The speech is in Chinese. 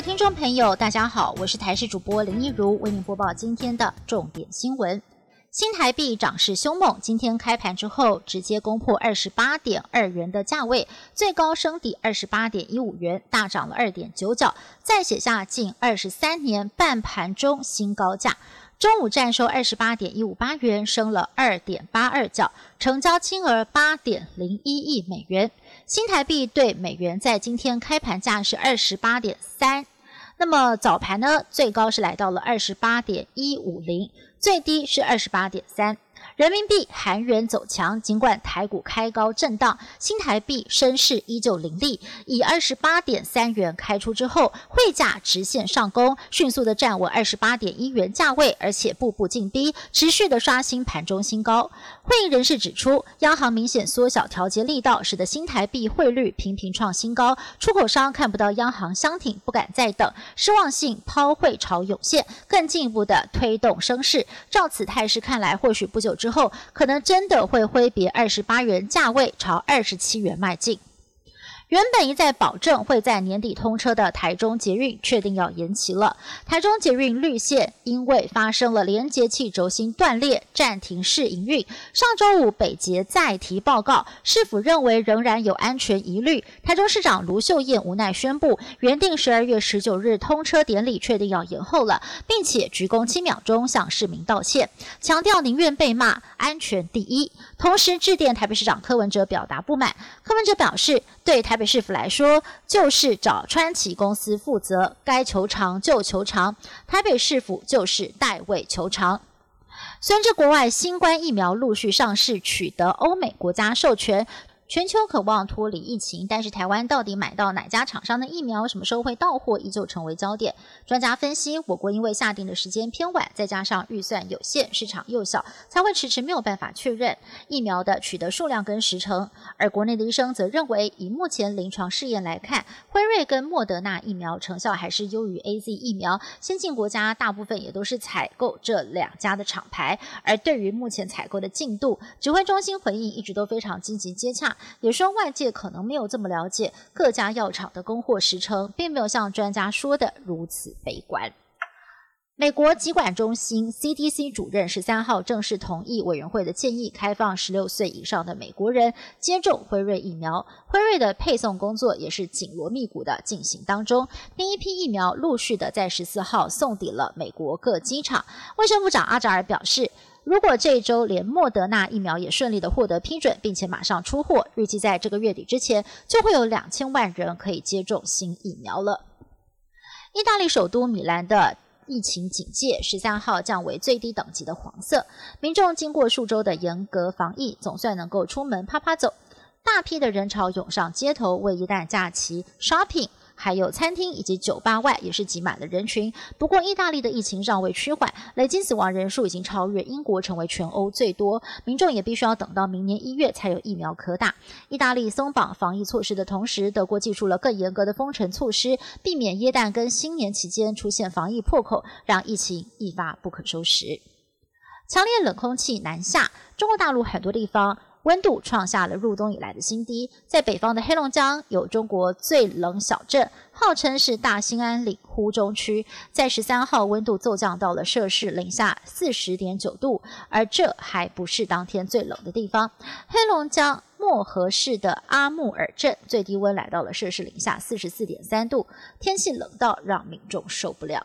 听众朋友，大家好，我是台视主播林一如，为您播报今天的重点新闻。新台币涨势凶猛，今天开盘之后直接攻破二十八点二元的价位，最高升抵二十八点一五元，大涨了二点九角，再写下近二十三年半盘中新高价。中午站收二十八点一五八元，升了二点八二角，成交金额八点零一亿美元。新台币对美元在今天开盘价是二十八点三，那么早盘呢，最高是来到了二十八点一五零，最低是二十八点三。人民币、韩元走强，尽管台股开高震荡，新台币升势依旧凌厉。以二十八点三元开出之后，汇价直线上攻，迅速的站稳二十八点一元价位，而且步步进逼，持续的刷新盘中新高。会议人士指出，央行明显缩小调节力道，使得新台币汇率频频创新高，出口商看不到央行相挺，不敢再等，失望性抛汇潮涌现，更进一步的推动升势。照此态势看来，或许不久之后，可能真的会挥别二十八元价位，朝二十七元迈进。原本一再保证会在年底通车的台中捷运，确定要延期了。台中捷运绿线因为发生了连接器轴心断裂，暂停试营运。上周五北捷再提报告，市府认为仍然有安全疑虑？台中市长卢秀燕无奈宣布，原定十二月十九日通车典礼确定要延后了，并且鞠躬七秒钟向市民道歉，强调宁愿被骂，安全第一。同时致电台北市长柯文哲表达不满，柯文哲表示，对台北市府来说，就是找川崎公司负责，该求偿就求偿，台北市府就是代位求偿。随着国外新冠疫苗陆续上市，取得欧美国家授权。全球渴望脱离疫情，但是台湾到底买到哪家厂商的疫苗，什么时候会到货，依旧成为焦点。专家分析，我国因为下定的时间偏晚，再加上预算有限，市场又小，才会迟迟没有办法确认疫苗的取得数量跟时程。而国内的医生则认为，以目前临床试验来看，辉瑞跟莫德纳疫苗成效还是优于 A Z 疫苗。先进国家大部分也都是采购这两家的厂牌。而对于目前采购的进度，指挥中心回应一直都非常积极接洽。也说外界可能没有这么了解各家药厂的供货时程，并没有像专家说的如此悲观。美国疾管中心 CDC 主任十三号正式同意委员会的建议，开放十六岁以上的美国人接种辉瑞疫苗。辉瑞的配送工作也是紧锣密鼓的进行当中，第一批疫苗陆续的在十四号送抵了美国各机场。卫生部长阿扎尔表示。如果这一周连莫德纳疫苗也顺利的获得批准，并且马上出货，预计在这个月底之前，就会有两千万人可以接种新疫苗了。意大利首都米兰的疫情警戒十三号降为最低等级的黄色，民众经过数周的严格防疫，总算能够出门啪啪走。大批的人潮涌上街头，为一旦假期 shopping。还有餐厅以及酒吧外也是挤满了人群。不过，意大利的疫情尚未趋缓，累计死亡人数已经超越英国，成为全欧最多。民众也必须要等到明年一月才有疫苗可打。意大利松绑防疫措施的同时，德国祭出了更严格的封城措施，避免耶诞跟新年期间出现防疫破口，让疫情一发不可收拾。强烈冷空气南下，中国大陆很多地方。温度创下了入冬以来的新低，在北方的黑龙江有中国最冷小镇，号称是大兴安岭呼中区，在十三号温度骤降到了摄氏零下四十点九度，而这还不是当天最冷的地方。黑龙江漠河市的阿木尔镇最低温来到了摄氏零下四十四点三度，天气冷到让民众受不了。